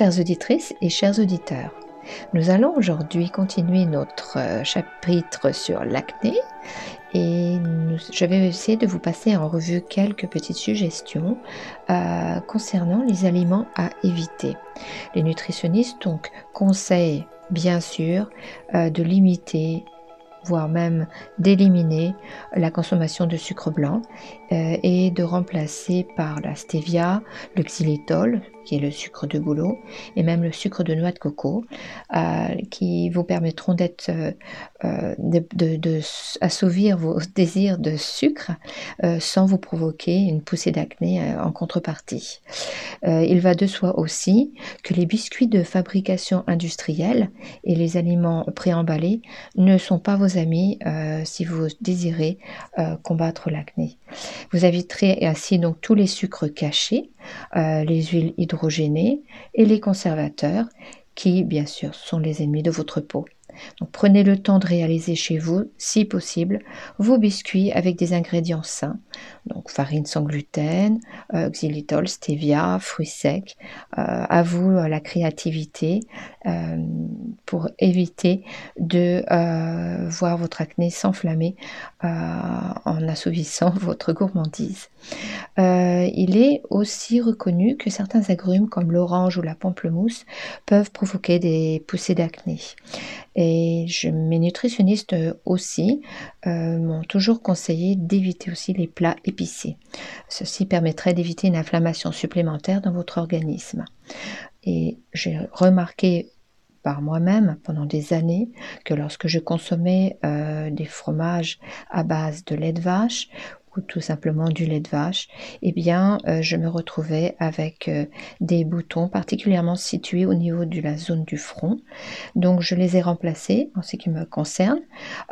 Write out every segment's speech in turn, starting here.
Chères auditrices et chers auditeurs. Nous allons aujourd'hui continuer notre euh, chapitre sur l'acné et je vais essayer de vous passer en revue quelques petites suggestions euh, concernant les aliments à éviter. Les nutritionnistes donc conseillent bien sûr euh, de limiter voire même d'éliminer la consommation de sucre blanc et de remplacer par la stevia, le xylitol, qui est le sucre de bouleau, et même le sucre de noix de coco, euh, qui vous permettront d'être, euh, euh, de, assouvir vos désirs de sucre sans vous provoquer une poussée d'acné en contrepartie. il va de soi aussi que les biscuits de fabrication industrielle et les aliments préemballés ne sont pas vos amis si vous désirez combattre l'acné. Vous éviterez ainsi donc tous les sucres cachés, les huiles hydrogènes, et les conservateurs qui, bien sûr, sont les ennemis de votre peau. Prenez le temps de réaliser chez vous, si possible, vos biscuits avec des ingrédients sains. Donc farine sans gluten, euh, xylitol, stevia, fruits secs. Euh, à vous euh, la créativité pour éviter de voir votre acné s'enflammer en assouvissant votre gourmandise. il est aussi reconnu que certains agrumes comme l'orange ou la pamplemousse peuvent provoquer des poussées d'acné. Et mes nutritionnistes aussi euh, m'ont toujours conseillé d'éviter aussi les plats épicés. Ceci permettrait d'éviter une inflammation supplémentaire dans votre organisme. Et j'ai remarqué par moi-même pendant des années que lorsque je consommais euh, des fromages à base de lait de vache ou tout simplement du lait de vache, eh bien, euh, je me retrouvais avec euh, des boutons particulièrement situés au niveau de la zone du front. Donc, je les ai remplacés, en ce qui me concerne,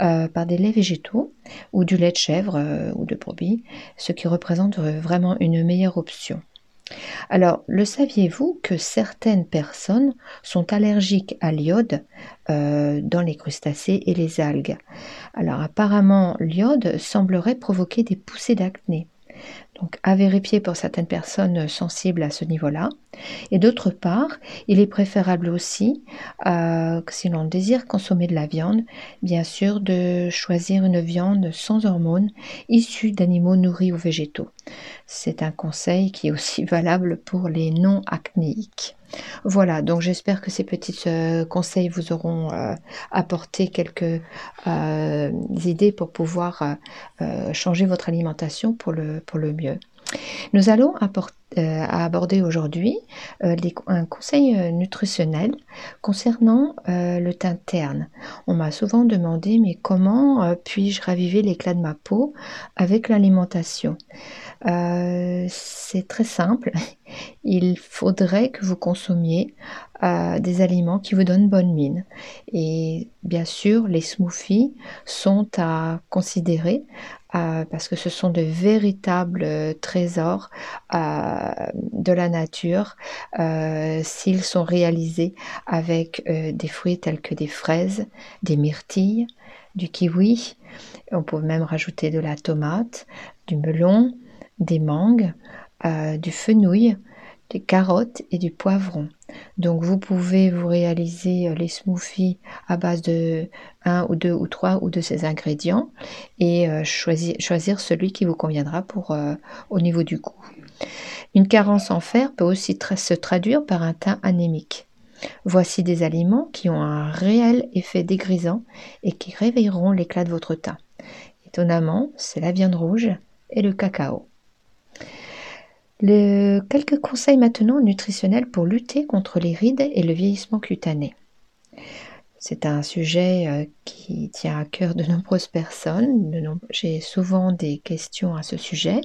euh, par des laits végétaux ou du lait de chèvre ou de brebis, ce qui représente vraiment une meilleure option. Alors, le saviez-vous que certaines personnes sont allergiques à l'iode euh, dans les crustacés et les algues? Alors, apparemment, l'iode semblerait provoquer des poussées d'acné. Donc à vérifier pour certaines personnes sensibles à ce niveau-là. Et d'autre part, il est préférable aussi, euh, si l'on désire consommer de la viande, bien sûr de choisir une viande sans hormones issue d'animaux nourris ou végétaux. C'est un conseil qui est aussi valable pour les non-acnéiques. Voilà, donc j'espère que ces petits euh, conseils vous auront euh, apporté quelques euh, idées pour pouvoir changer votre alimentation pour le, pour le mieux. Nous allons aborder aujourd'hui un conseil nutritionnel concernant le teint terne. On m'a souvent demandé mais comment puis-je raviver l'éclat de ma peau avec l'alimentation? C'est très simple il faudrait que vous consommiez euh, des aliments qui vous donnent bonne mine. Et bien sûr, les smoothies sont à considérer euh, parce que ce sont de véritables trésors euh, de la nature s'ils sont réalisés avec des fruits tels que des fraises, des myrtilles, du kiwi. On peut même rajouter de la tomate, du melon, des mangues. Euh, du fenouil, des carottes et du poivron. Donc vous pouvez vous réaliser euh, les smoothies à base de un ou deux ou trois ou de ces ingrédients et euh, choisir, celui qui vous conviendra au niveau du goût. Une carence en fer peut aussi se traduire par un teint anémique. Voici des aliments qui ont un réel effet dégrisant et qui réveilleront l'éclat de votre teint. Étonnamment, c'est la viande rouge et le cacao quelques conseils maintenant nutritionnels pour lutter contre les rides et le vieillissement cutané. C'est un sujet euh, qui tient à cœur de nombreuses personnes. J'ai souvent des questions à ce sujet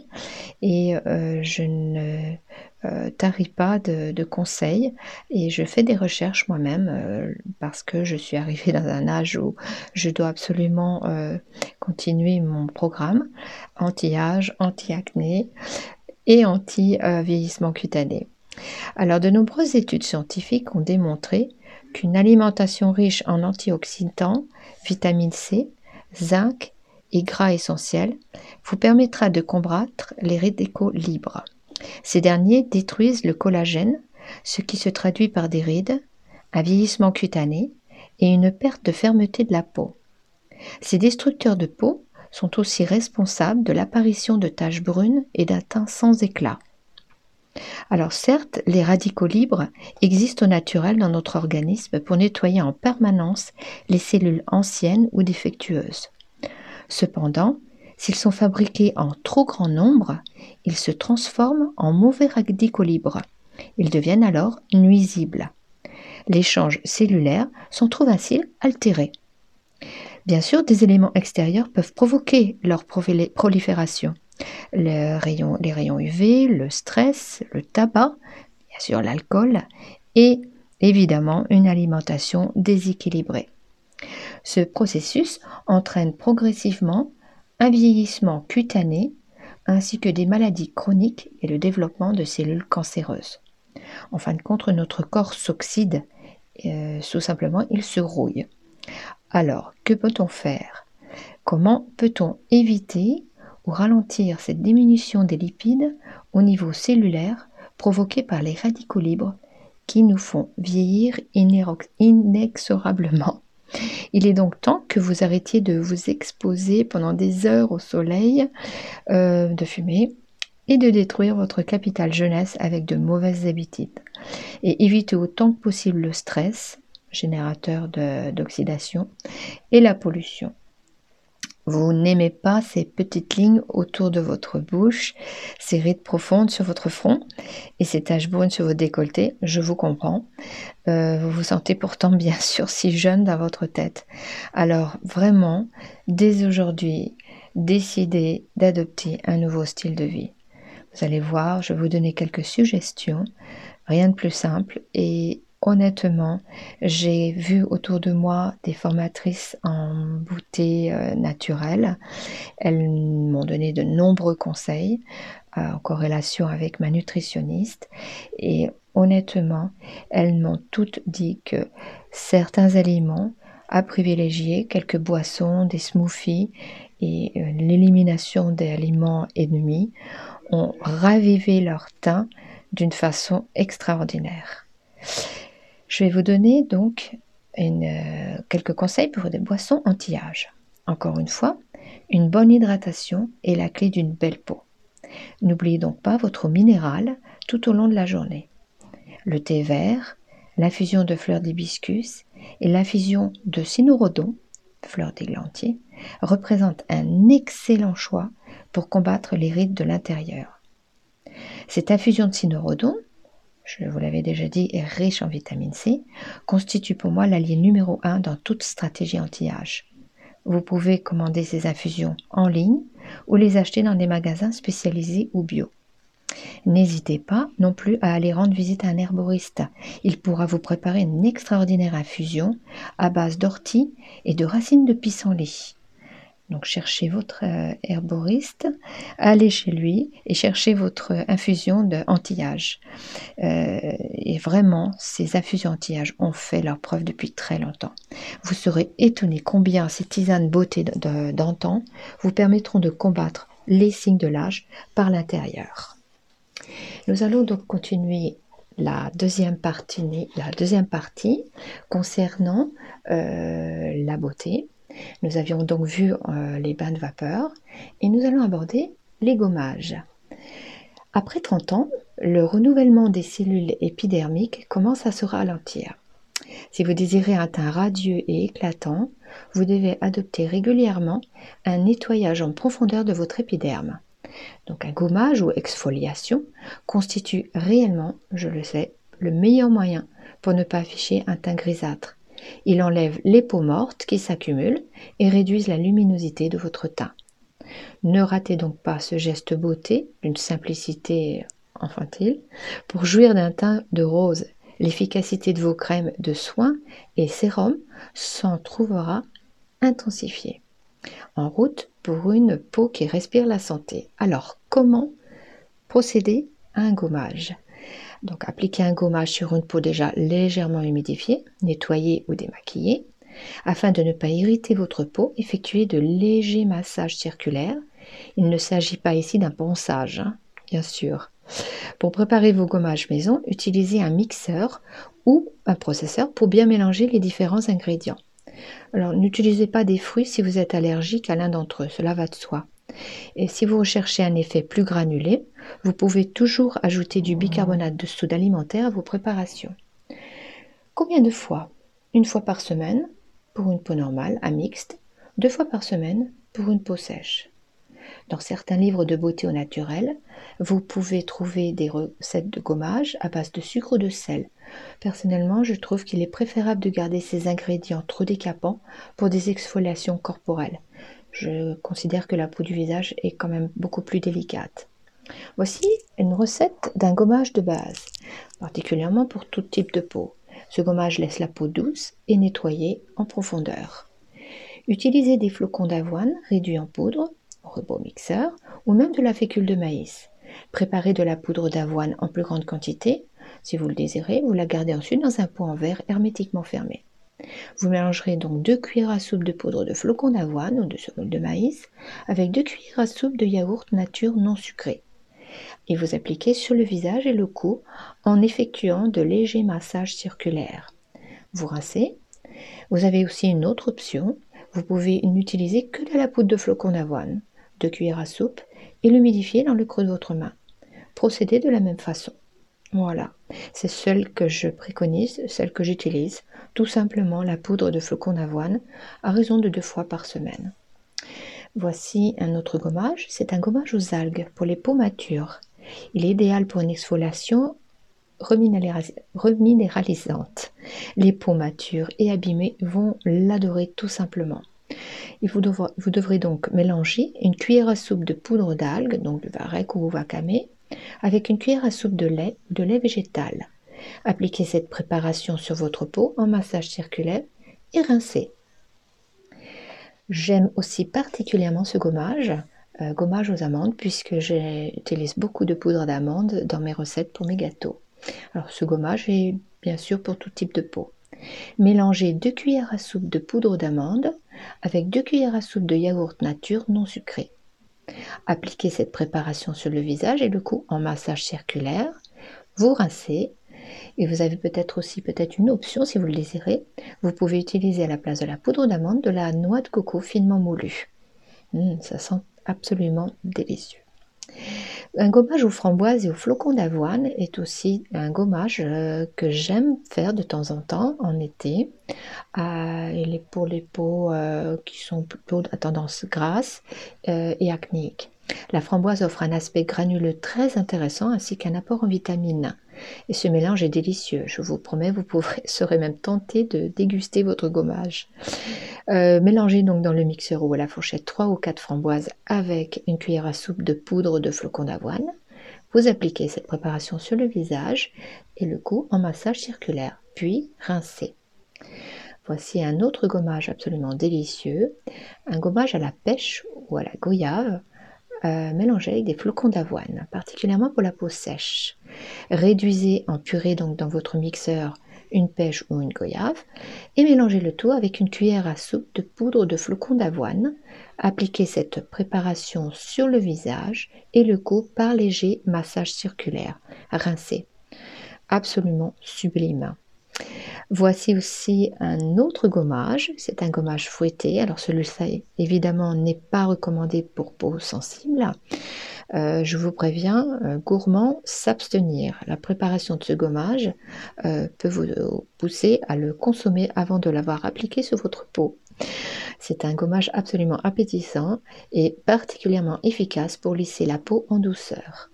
et euh, je ne euh, tarie pas de, conseils et je fais des recherches moi-même parce que je suis arrivée dans un âge où je dois absolument continuer mon programme anti-âge, anti-acné et anti-vieillissement cutané. Alors, de nombreuses études scientifiques ont démontré qu'une alimentation riche en antioxydants, vitamine C, zinc et gras essentiels vous permettra de combattre les radicaux libres. Ces derniers détruisent le collagène, ce qui se traduit par des rides, un vieillissement cutané et une perte de fermeté de la peau. Ces destructeurs de peau sont aussi responsables de l'apparition de taches brunes et d'un teint sans éclat. Alors certes, les radicaux libres existent au naturel dans notre organisme pour nettoyer en permanence les cellules anciennes ou défectueuses. Cependant, s'ils sont fabriqués en trop grand nombre, ils se transforment en mauvais radicaux libres. Ils deviennent alors nuisibles. L'échange cellulaire s'en trouve ainsi altéré. Bien sûr, des éléments extérieurs peuvent provoquer leur prolifération. Les rayons, UV, le stress, le tabac, bien sûr l'alcool et évidemment une alimentation déséquilibrée. Ce processus entraîne progressivement un vieillissement cutané ainsi que des maladies chroniques et le développement de cellules cancéreuses. En fin de compte, notre corps s'oxyde, euh, tout simplement, il se rouille. Alors, que peut-on faire? Comment peut-on éviter ou ralentir cette diminution des lipides au niveau cellulaire provoquée par les radicaux libres qui nous font vieillir inexorablement il est donc temps que vous arrêtiez de vous exposer pendant des heures au soleil, euh, de fumer et de détruire votre capital jeunesse avec de mauvaises habitudes. Et évitez autant que possible le stress, générateur d'oxydation, et la pollution. Vous n'aimez pas ces petites lignes autour de votre bouche, ces rides profondes sur votre front et ces taches brunes sur votre décolleté, je vous comprends. Euh, vous vous sentez pourtant bien sûr si jeune dans votre tête. Alors vraiment, dès aujourd'hui, décidez d'adopter un nouveau style de vie. Vous allez voir, je vais vous donner quelques suggestions, rien de plus simple et honnêtement, j'ai vu autour de moi des formatrices en beauté euh, naturelle. Elles m'ont donné de nombreux conseils euh, en corrélation avec ma nutritionniste et honnêtement, elles m'ont toutes dit que certains aliments à privilégier, quelques boissons, des smoothies et euh, l'élimination des aliments ennemis ont ravivé leur teint d'une façon extraordinaire. Je vais vous donner donc euh, quelques conseils pour des boissons anti-âge. Encore une fois, une bonne hydratation est la clé d'une belle peau. N'oubliez donc pas votre eau minérale tout au long de la journée. Le thé vert, l'infusion de fleurs d'hibiscus et l'infusion de cynorhodon, fleur d'églantier, représentent un excellent choix pour combattre les rides de l'intérieur. Cette infusion de cynorhodon je vous l'avais déjà dit, est riche en vitamine C, constitue pour moi l'allié numéro 1 dans toute stratégie anti-âge. Vous pouvez commander ces infusions en ligne ou les acheter dans des magasins spécialisés ou bio. N'hésitez pas non plus à aller rendre visite à un herboriste. Il pourra vous préparer une extraordinaire infusion à base d'ortie et de racines de pissenlit. Donc cherchez votre euh, herboriste, allez chez lui et cherchez votre infusion de anti-âge. Euh, et vraiment, ces infusions anti-âge ont fait leur preuve depuis très longtemps. Vous serez étonné combien ces tisanes beauté d'antan vous permettront de combattre les signes de l'âge par l'intérieur. Nous allons donc continuer la deuxième partie, concernant euh, la beauté. Nous avions donc vu euh, les bains de vapeur et nous allons aborder les gommages. Après 30 ans, le renouvellement des cellules épidermiques commence à se ralentir. Si vous désirez un teint radieux et éclatant, vous devez adopter régulièrement un nettoyage en profondeur de votre épiderme. Donc un gommage ou exfoliation constitue réellement, je le sais, le meilleur moyen pour ne pas afficher un teint grisâtre il enlève les peaux mortes qui s'accumulent et réduisent la luminosité de votre teint. Ne ratez donc pas ce geste beauté d'une simplicité infantile pour jouir d'un teint de rose. L'efficacité de vos crèmes de soins et sérums s'en trouvera intensifiée. En route pour une peau qui respire la santé. Alors, comment procéder à un gommage? Donc appliquez un gommage sur une peau déjà légèrement humidifiée, nettoyée ou démaquillée. Afin de ne pas irriter votre peau, effectuez de légers massages circulaires. Il ne s'agit pas ici d'un ponçage, hein, bien sûr. Pour préparer vos gommages maison, utilisez un mixeur ou un processeur pour bien mélanger les différents ingrédients. Alors n'utilisez pas des fruits si vous êtes allergique à l'un d'entre eux, cela va de soi. Et si vous recherchez un effet plus granulé, vous pouvez toujours ajouter du bicarbonate de soude alimentaire à vos préparations. Combien de fois? Une fois par semaine pour une peau normale, à mixte, deux fois par semaine pour une peau sèche. Dans certains livres de beauté au naturel, vous pouvez trouver des recettes de gommage à base de sucre ou de sel. Personnellement, je trouve qu'il est préférable de garder ces ingrédients trop décapants pour des exfoliations corporelles. Je considère que la peau du visage est quand même beaucoup plus délicate. Voici une recette d'un gommage de base, particulièrement pour tout type de peau. Ce gommage laisse la peau douce et nettoyée en profondeur. Utilisez des flocons d'avoine réduits en poudre, robot mixeur, ou même de la fécule de maïs. Préparez de la poudre d'avoine en plus grande quantité. Si vous le désirez, vous la gardez ensuite dans un pot en verre hermétiquement fermé. Vous mélangerez donc deux cuillères à soupe de poudre de flocons d'avoine ou de semoule de maïs avec deux cuillères à soupe de yaourt nature non sucré. Et vous appliquez sur le visage et le cou en effectuant de légers massages circulaires. Vous rincez. Vous avez aussi une autre option. Vous pouvez n'utiliser que de la poudre de flocons d'avoine, deux cuillères à soupe, et l'humidifier dans le creux de votre main. Procédez de la même façon. Voilà, c'est celle que je préconise, celle que j'utilise, tout simplement la poudre de flocons d'avoine, à raison de deux fois par semaine. Voici un autre gommage, c'est un gommage aux algues pour les peaux matures. Il est idéal pour une exfoliation reminéralisante. Les peaux matures et abîmées vont l'adorer tout simplement. Vous devrez, donc mélanger une cuillère à soupe de poudre d'algues, donc du varech ou wakame, avec une cuillère à soupe de lait ou de lait végétal. Appliquez cette préparation sur votre peau en massage circulaire et rincez. J'aime aussi particulièrement ce gommage, euh, gommage aux amandes, puisque j'utilise beaucoup de poudre d'amande dans mes recettes pour mes gâteaux. Alors ce gommage est bien sûr pour tout type de peau. Mélangez 2 cuillères à soupe de poudre d'amande avec 2 cuillères à soupe de yaourt nature non sucré. Appliquez cette préparation sur le visage et le cou en massage circulaire. Vous rincez et vous avez peut-être aussi peut-être une option si vous le désirez. Vous pouvez utiliser à la place de la poudre d'amande de la noix de coco finement moulue. Hum, ça sent absolument délicieux. Un gommage aux framboises et aux flocons d'avoine est aussi un gommage euh, que j'aime faire de temps en temps en été. Euh, pour les peaux euh, qui sont plutôt à tendance grasse et acnéique. La framboise offre un aspect granuleux très intéressant ainsi qu'un apport en vitamines. Et ce mélange est délicieux. Je vous promets, vous serez même tenté de déguster votre gommage. Euh, mélangez donc dans le mixeur ou à la fourchette 3 ou 4 framboises avec une cuillère à soupe de poudre de flocons d'avoine. Vous appliquez cette préparation sur le visage et le cou en massage circulaire, puis rincez. Voici un autre gommage absolument délicieux, un gommage à la pêche ou à la goyave euh, avec des flocons d'avoine, particulièrement pour la peau sèche. Réduisez en purée donc dans votre mixeur une pêche ou une goyave et mélangez le tout avec une cuillère à soupe de poudre de flocons d'avoine. Appliquez cette préparation sur le visage et le cou par léger massage circulaire. Rincez. Absolument sublime. Voici aussi un autre gommage, c'est un gommage fouetté. Alors celui-ci évidemment n'est pas recommandé pour peau sensible. Euh, je vous préviens, euh, gourmand, s'abstenir. La préparation de ce gommage euh, peut vous pousser à le consommer avant de l'avoir appliqué sur votre peau. C'est un gommage absolument appétissant et particulièrement efficace pour lisser la peau en douceur.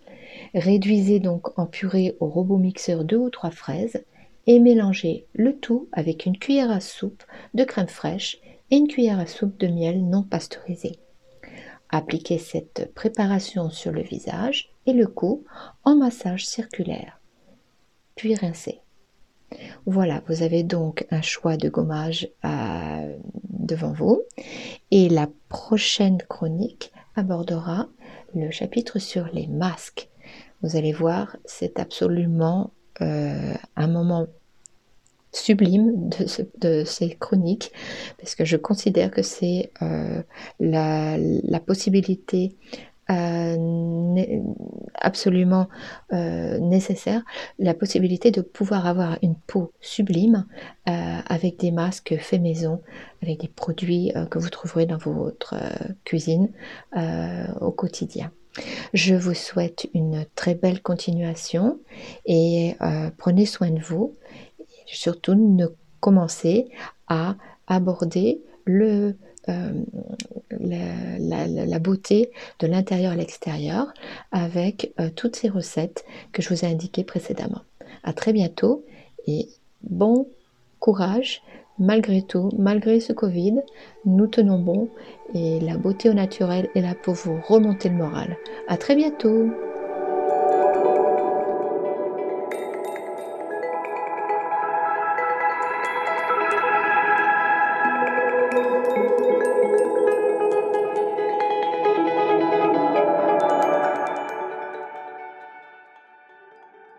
Réduisez donc en purée au robot mixeur 2 ou 3 fraises et mélangez le tout avec une cuillère à soupe de crème fraîche et une cuillère à soupe de miel non pasteurisé. Appliquez cette préparation sur le visage et le cou en massage circulaire, puis rincez. Voilà, vous avez donc un choix de gommage euh, devant vous. Et la prochaine chronique abordera le chapitre sur les masques. Vous allez voir, c'est absolument euh, un moment sublime de, ces chroniques, parce que je considère que c'est euh, la, possibilité euh, absolument euh, nécessaire, la possibilité de pouvoir avoir une peau sublime avec des masques faits maison, avec des produits que vous trouverez dans votre cuisine au quotidien. Je vous souhaite une très belle continuation et prenez soin de vous. Surtout, ne commencez à aborder le, la, beauté de l'intérieur à l'extérieur avec euh, toutes ces recettes que je vous ai indiquées précédemment. À très bientôt et bon courage malgré tout, malgré ce Covid, nous tenons bon et la beauté au naturel est là pour vous remonter le moral. À très bientôt!